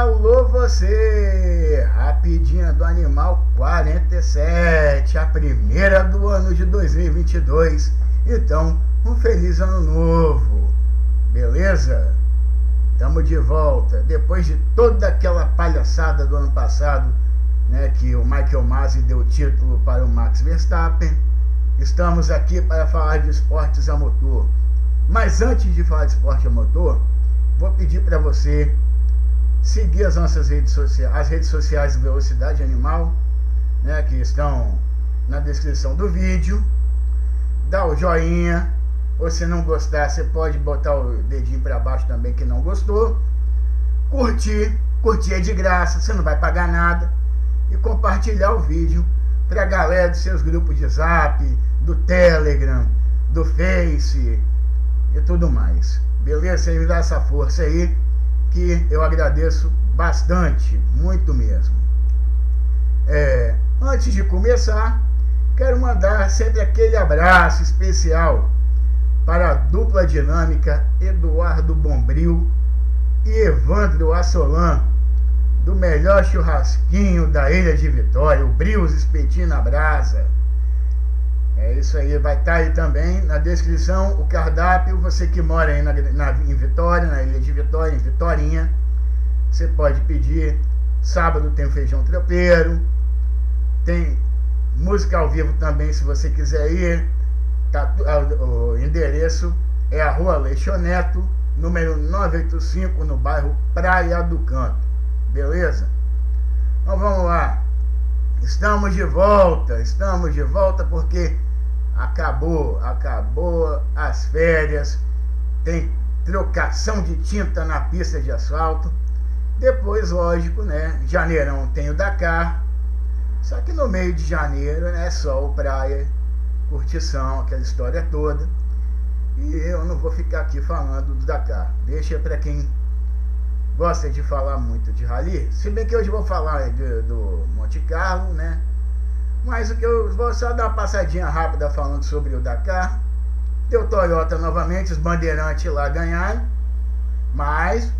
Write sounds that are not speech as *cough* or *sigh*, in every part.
Alô você, rapidinha do Animal 47, a primeira do ano de 2022. Então, um feliz ano novo, beleza? Estamos de volta, depois de toda aquela palhaçada do ano passado, né, que o Michael Masi deu título para o Max Verstappen. Estamos aqui para falar de esportes a motor. Mas antes de falar de esporte a motor, vou pedir para você seguir as nossas redes sociais, as redes sociais do Velocidade Animal, né, que estão na descrição do vídeo. Dá o joinha, ou se não gostar, você pode botar o dedinho para baixo também que não gostou. Curtir, curtir é de graça, você não vai pagar nada. E compartilhar o vídeo para a galera dos seus grupos de zap, do Telegram, do Face e tudo mais. Beleza? Você me dá essa força aí que eu agradeço bastante, muito mesmo. É, antes de começar, quero mandar sempre aquele abraço especial para a dupla dinâmica Eduardo Bombril e Evandro Assolan, do melhor churrasquinho da Ilha de Vitória, o Brios Espetinho na Brasa. É isso aí, vai estar tá aí também na descrição o cardápio. Você que mora aí na, na, em Vitória, na Ilha de Vitória, em Vitorinha, você pode pedir. Sábado tem feijão tropeiro, tem música ao vivo também, se você quiser ir. Tá, o endereço é a Rua Leixoneto, número 985, no bairro Praia do Canto. Beleza? Então vamos lá. Estamos de volta, estamos de volta porque acabou, acabou as férias, tem trocação de tinta na pista de asfalto. Depois, lógico, né? Janeirão tem o Dakar. Só que no meio de janeiro, né? Sol, praia, curtição, aquela história toda. E eu não vou ficar aqui falando do Dakar. Deixa para quem gosta de falar muito de rally. Se bem que hoje vou falar do, do Monte Carlo, né? Mas o que eu vou só dar uma passadinha rápida falando sobre o Dakar. Deu Toyota novamente, os bandeirantes lá ganharam. Mas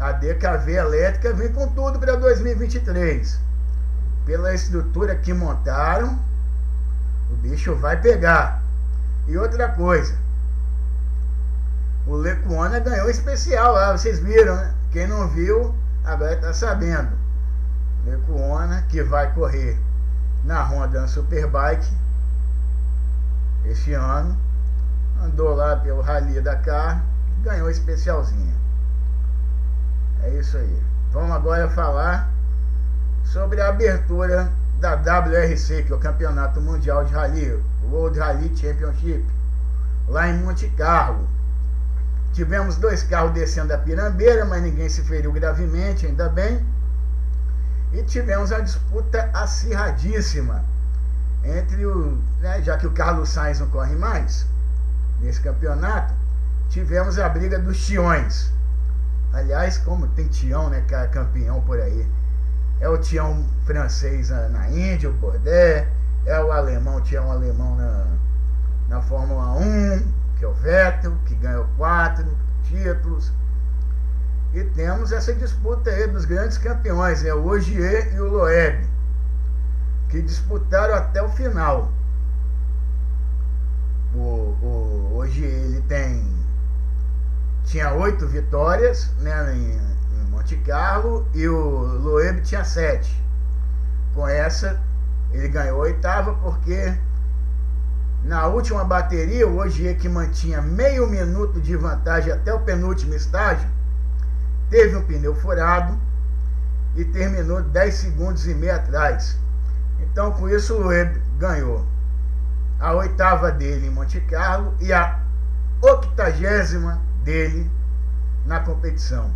a DKV elétrica vem com tudo para 2023. Pela estrutura que montaram, o bicho vai pegar. E outra coisa, o Lecuona ganhou especial lá, vocês viram, né? Quem não viu, agora está sabendo. Lecuona que vai correr na Honda Superbike este ano. Andou lá pelo Rally Dakar e ganhou especialzinho. É isso aí. Vamos agora falar sobre a abertura da WRC, que é o Campeonato Mundial de Rally, World Rally Championship, lá em Monte Carlo. Tivemos dois carros descendo a pirambeira, mas ninguém se feriu gravemente, ainda bem. E tivemos a disputa acirradíssima entre o. Né, já que o Carlos Sainz não corre mais nesse campeonato, tivemos a briga dos Tiões. Aliás, como tem Tião, né, que é campeão por aí. É o Tião francês na, na Índia, o Bordet, é o alemão, o Tião alemão na, na Fórmula 1, que é o Vettel, que ganhou quatro títulos. E temos essa disputa aí dos grandes campeões, é o Ogier e o Loeb, que disputaram até o final. O, o Ogier ele tem tinha oito vitórias né, em, em Monte Carlo e o Loeb tinha sete. Com essa ele ganhou a oitava porque na última bateria o Ogier que mantinha meio minuto de vantagem até o penúltimo estágio teve um pneu furado e terminou 10 segundos e meio atrás. Então, com isso, o Loeb ganhou a oitava dele em Monte Carlo e a octagésima dele na competição.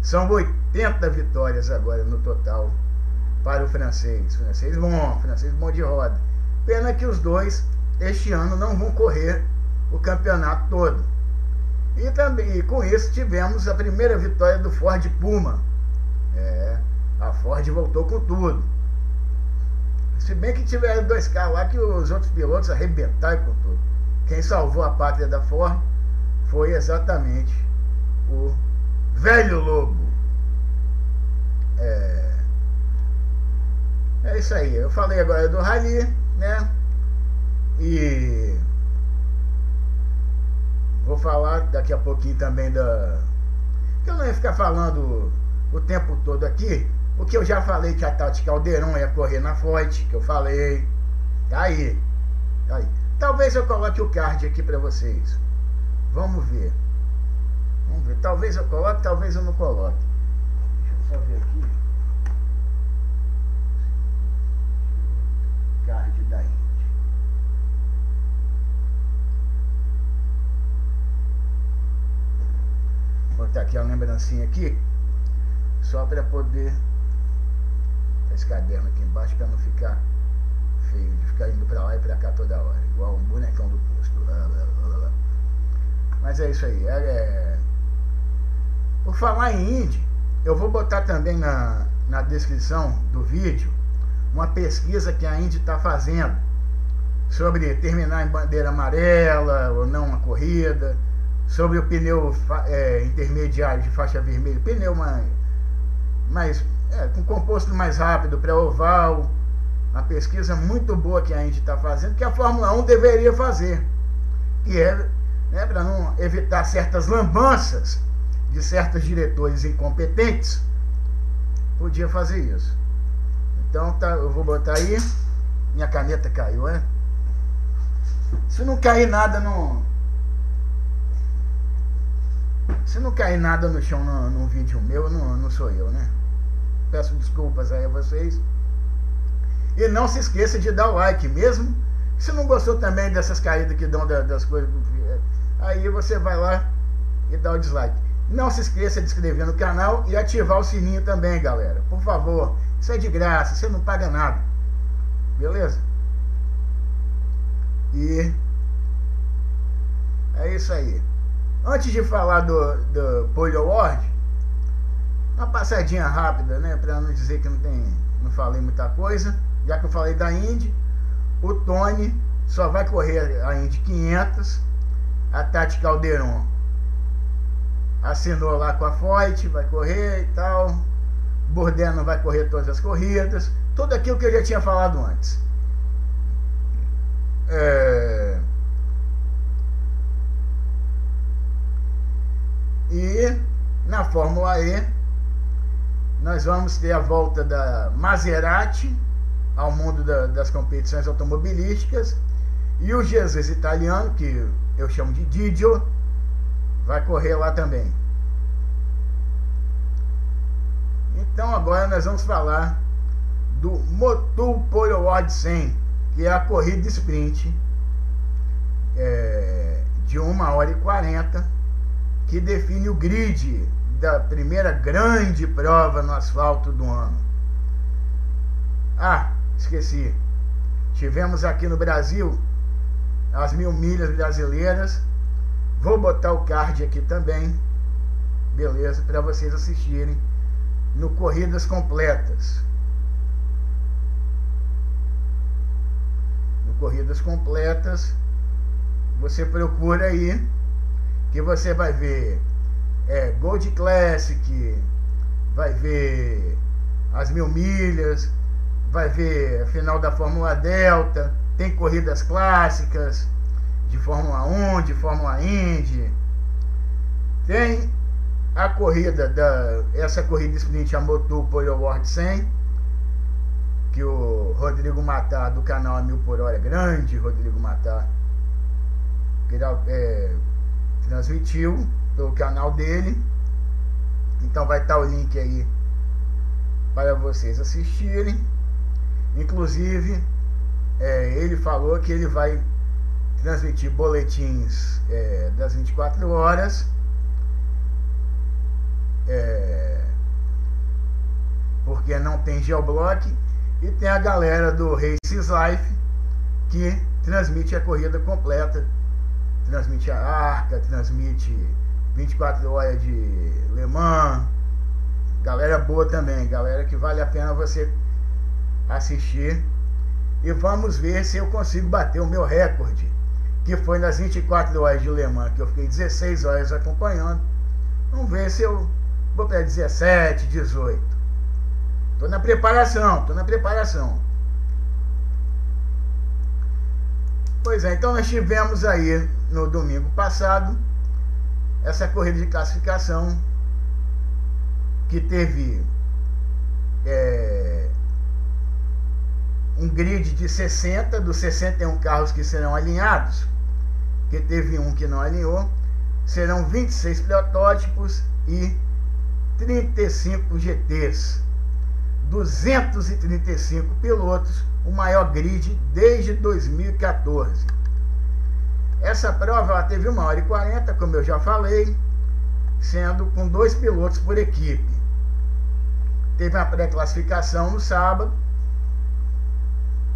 São 80 vitórias agora no total para o francês. Francês bom, francês bom de roda. Pena que os dois este ano não vão correr o campeonato todo. E também e com isso tivemos a primeira vitória do Ford Puma. É, a Ford voltou com tudo. Se bem que tiveram dois carros lá que os outros pilotos arrebentaram com tudo. Quem salvou a pátria da Ford foi exatamente o velho lobo. É, é isso aí. Eu falei agora do Rally, né? E vou falar daqui a pouquinho também da. Que eu não ia ficar falando o tempo todo aqui, porque eu já falei que a Tati Caldeirão ia correr na Forte, que eu falei. Tá aí. Tá aí. Talvez eu coloque o card aqui para vocês. Vamos ver. Vamos ver. Talvez eu coloque, talvez eu não coloque. Deixa eu só ver aqui. Card da Indy. Vou botar aqui a lembrancinha aqui. Só para poder. Esse caderno aqui embaixo para não ficar feio de ficar indo para lá e para cá toda hora, igual um bonecão do posto. Mas é isso aí. É, é... Por falar em Indy, eu vou botar também na, na descrição do vídeo uma pesquisa que a Indy está fazendo sobre terminar em bandeira amarela ou não uma corrida, sobre o pneu é, intermediário de faixa vermelha, pneu mais, mais é, com composto mais rápido para oval, uma pesquisa muito boa que a Indy está fazendo, que a Fórmula 1 deveria fazer, que é né, para não evitar certas lambanças de certos diretores incompetentes, podia fazer isso. Então tá, eu vou botar aí. Minha caneta caiu, é? Se não cair nada no. Se não cair nada no chão no, no vídeo meu, não, não sou eu, né? Peço desculpas aí a vocês. E não se esqueça de dar o like mesmo. Se não gostou também dessas caídas que dão das coisas, aí você vai lá e dá o dislike. Não se esqueça de inscrever no canal e ativar o sininho também, galera. Por favor, isso é de graça, você não paga nada. Beleza? E é isso aí. Antes de falar do, do Polio Award, uma passadinha rápida, né? Para não dizer que não tem, não falei muita coisa já que eu falei da Indy, o Tony só vai correr a Indy 500, a Tati Calderon assinou lá com a Foyt, vai correr e tal, Bordeno vai correr todas as corridas, tudo aquilo que eu já tinha falado antes. É... E na Fórmula E nós vamos ter a volta da Maserati ao mundo da, das competições automobilísticas. E o Jesus italiano, que eu chamo de Didio, vai correr lá também. Então agora nós vamos falar do Motul Polo Award 100, que é a corrida sprint é, de 1 hora e 40, que define o grid da primeira grande prova no asfalto do ano. Ah, esqueci. Tivemos aqui no Brasil as mil milhas brasileiras. Vou botar o card aqui também, beleza, para vocês assistirem no Corridas Completas. No Corridas Completas, você procura aí que você vai ver é, Gold Classic, vai ver as mil milhas, vai ver a final da Fórmula Delta, tem corridas clássicas de Fórmula 1, de Fórmula Indy. Tem a corrida da essa corrida sprint a Motul Polo World 100 que o Rodrigo Matar do canal A Mil por Hora grande Rodrigo Matar é, transmitiu pelo canal dele então vai estar o link aí para vocês assistirem Inclusive, é, ele falou que ele vai transmitir boletins é, das 24 horas. É, porque não tem geoblock. E tem a galera do Races Life que transmite a corrida completa. Transmite a Arca, transmite 24 horas de Le Mans. Galera boa também, galera que vale a pena você assistir e vamos ver se eu consigo bater o meu recorde, que foi nas 24 horas de Le Mans, que eu fiquei 16 horas acompanhando. Vamos ver se eu vou para 17, 18. Tô na preparação, tô na preparação. Pois é, então nós tivemos aí no domingo passado essa corrida de classificação que teve é, um grid de 60 dos 61 carros que serão alinhados, que teve um que não alinhou, serão 26 protótipos e 35 GTs. 235 pilotos, o maior grid desde 2014. Essa prova ela teve 1 hora e 40, como eu já falei, sendo com dois pilotos por equipe. Teve a pré-classificação no sábado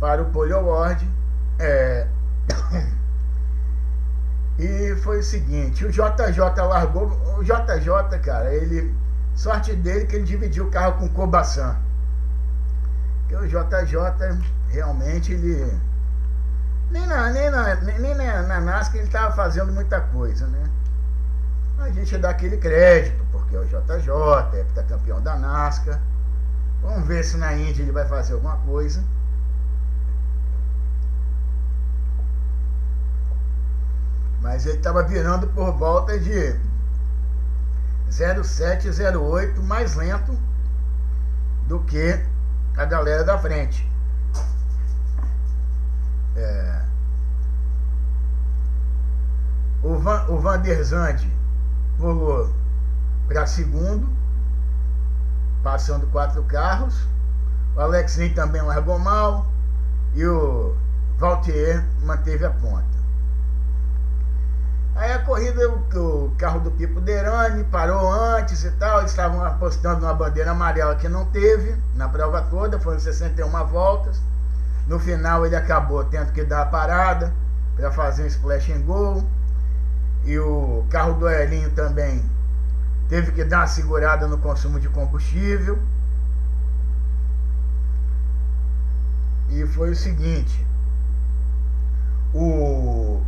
para o Pole Award. É... *coughs* e foi o seguinte, o JJ largou. O JJ, cara, ele. Sorte dele que ele dividiu o carro com o Kobasan. Porque o JJ realmente ele. Nem na, nem na, nem na, na ele estava fazendo muita coisa, né? A gente dá aquele crédito, porque é o JJ, é campeão da NASCAR. Vamos ver se na Índia ele vai fazer alguma coisa. Mas ele estava virando por volta de 0708 mais lento do que a galera da frente. É. O, Van, o Van der Zande pulou para segundo passando quatro carros. O Alexinho também largou mal e o Valtier manteve a ponta. Aí a corrida, o, o carro do Pipo Derani parou antes e tal, eles estavam apostando numa bandeira amarela que não teve na prova toda, foram 61 voltas. No final ele acabou tendo que dar a parada para fazer um splash and go. E o carro do Elinho também teve que dar uma segurada no consumo de combustível. E foi o seguinte, o,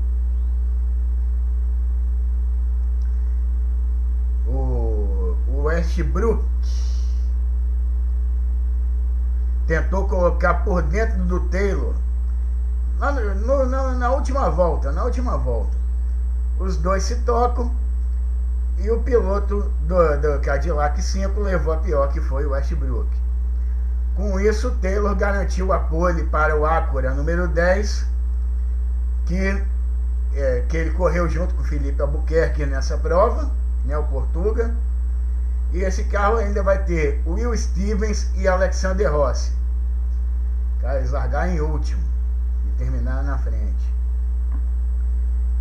o, o Westbrook tentou colocar por dentro do Taylor na, no, na, na última volta, na última volta. Os dois se tocam e o piloto do, do Cadillac 5 levou a pior, que foi o Westbrook. Com isso, Taylor garantiu a pole para o Acura número 10, que, é, que ele correu junto com o Felipe Albuquerque nessa prova, né, o Portuga. E esse carro ainda vai ter Will Stevens e Alexander Rossi. Cara, eles largaram em último e terminaram na frente.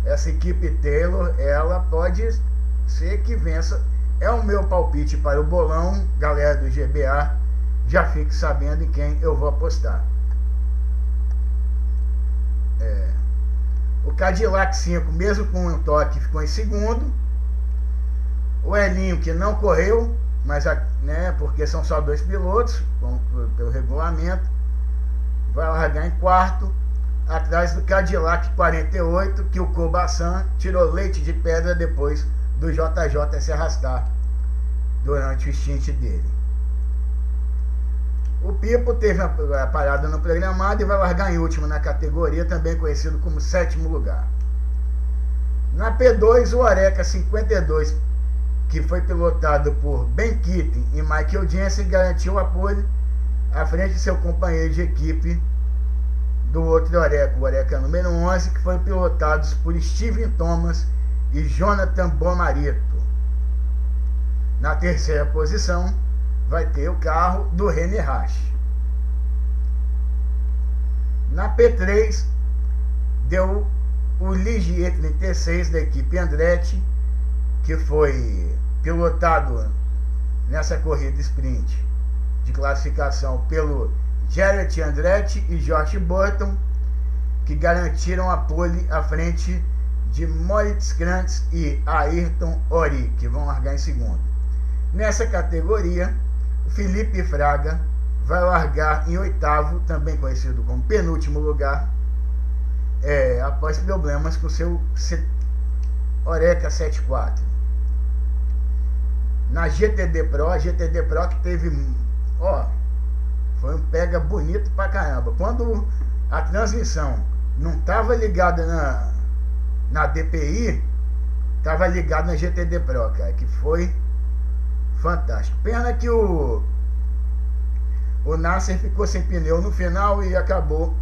Essa equipe Taylor, ela pode ser que vença. É o meu palpite para o bolão, galera do GBA. Já fique sabendo em quem eu vou apostar. É. O Cadillac 5, mesmo com um toque, ficou em segundo. O Elinho, que não correu, mas né, porque são só dois pilotos, pelo regulamento, vai largar em quarto, atrás do Cadillac 48, que o Kobasan tirou leite de pedra depois do JJ se arrastar durante o stint dele. O Pipo teve a parada no programado e vai largar em último na categoria, também conhecido como sétimo lugar. Na P2, o Oreca 52, que foi pilotado por Ben Keating e Michael Jensen, garantiu apoio à frente de seu companheiro de equipe do outro Oreca, o Oreca número 11, que foi pilotado por Steven Thomas e Jonathan Bomarito. Na terceira posição vai ter o carro do René Rache. Na P3 deu o Ligier 36 da equipe Andretti, que foi pilotado nessa corrida sprint de classificação pelo Jared Andretti e Josh Burton, que garantiram a pole à frente de Moritz Krantz e Ayrton Ori, que vão largar em segundo. Nessa categoria, Felipe Fraga vai largar em oitavo, também conhecido como penúltimo lugar, é, após problemas com seu Oreca 74. Na GTD Pro, a GTD Pro que teve, ó, Foi um pega bonito pra caramba. Quando a transmissão não estava ligada na, na DPI, estava ligado na GTD Pro, cara, que foi fantástico. Pena que o o Nasser ficou sem pneu no final e acabou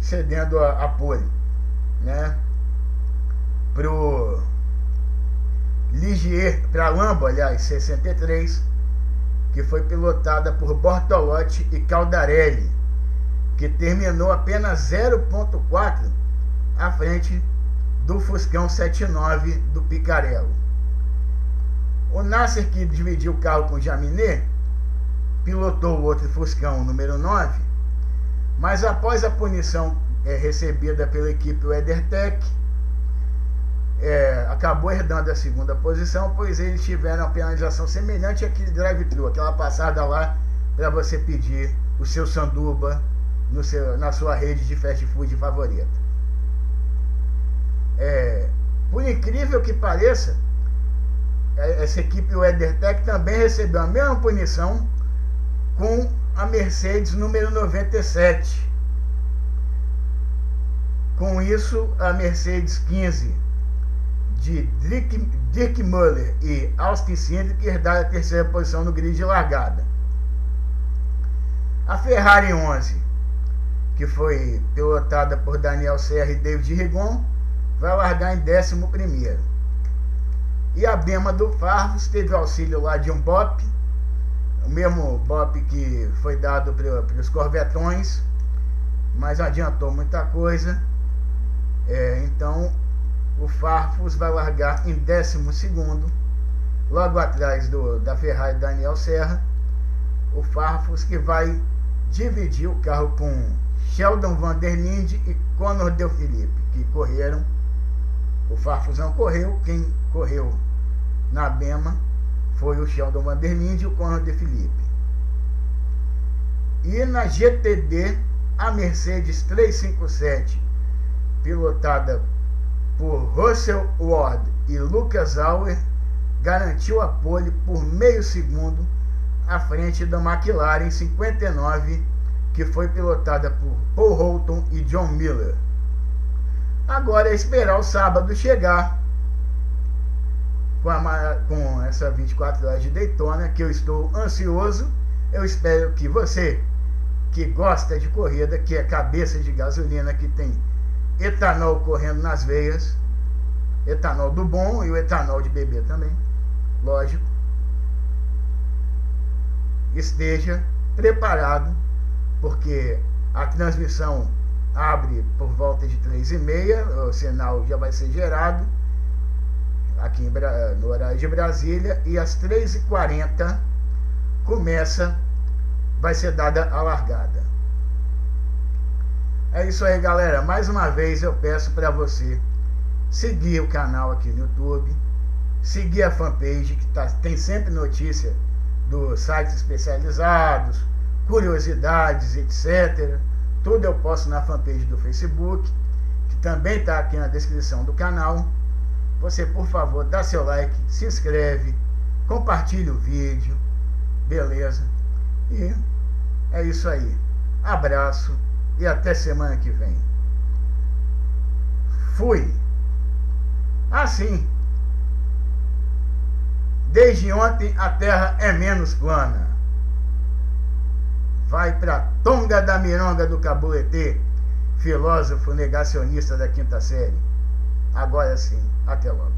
cedendo a, a pole, né? Pro Ligier, para Lambo, aliás, 63, que foi pilotada por Bortolotti e Caldarelli, que terminou apenas 0.4 à frente do Fuscão 79 do Picarello. O Nasser, que dividiu o carro com Jaminet, pilotou o outro Fuscão número 9, mas após a punição é, recebida pela equipe WeatherTech, é, acabou herdando a segunda posição, pois eles tiveram uma penalização semelhante àquele drive-thru, aquela passada lá para você pedir o seu sanduba no seu, na sua rede de fast food favorita. É, por incrível que pareça, é, essa equipe WeatherTech também recebeu a mesma punição com a Mercedes número 97. Com isso, a Mercedes 15 de Dirk, Dirk Muller e Austin Cindric herdaram a terceira posição no grid de largada. A Ferrari 11, que foi pilotada por Daniel Serra e David Rigon, vai largar em 11 E a Bema do Farfus teve auxílio lá de um BOP o mesmo BOP que foi dado para os corvetões, mas adiantou muita coisa. É, então o Farfus vai largar em 12 logo atrás do, da Ferrari Daniel Serra. O Farfus que vai dividir o carro com Sheldon Van der Linde e Conor Del Felipe, que correram. O Farfus não correu, quem correu na Bema foi o Sheldon Vanderlinde e o Conrad de Felipe. E na GTD, a Mercedes 357, pilotada por Russell Ward e Lucas Auer, garantiu a pole por meio segundo à frente da McLaren 59, que foi pilotada por Paul Holton e John Miller. Agora é esperar o sábado chegar com, a, com essa 24 horas de Daytona, que eu estou ansioso. Eu espero que você, que gosta de corrida, que é cabeça de gasolina, que tem etanol correndo nas veias, etanol do bom e o etanol de bebê também, lógico, esteja preparado, porque a transmissão abre por volta de 3 e meia, o sinal já vai ser gerado aqui em, no horário de Brasília, e às 3h40 começa, vai ser dada a largada. É isso aí, galera. Mais uma vez eu peço para você seguir o canal aqui no YouTube, seguir a fanpage, que tá, tem sempre notícia dos sites especializados, curiosidades, etc. Tudo eu posto na fanpage do Facebook, que também está aqui na descrição do canal você, por favor, dá seu like, se inscreve, compartilhe o vídeo, beleza? E é isso aí. Abraço e até semana que vem. Fui. Assim. Desde ontem a Terra é menos plana. Vai para Tonga da Mironga do Cabuletê, filósofo negacionista da quinta série. Agora sim. Até logo.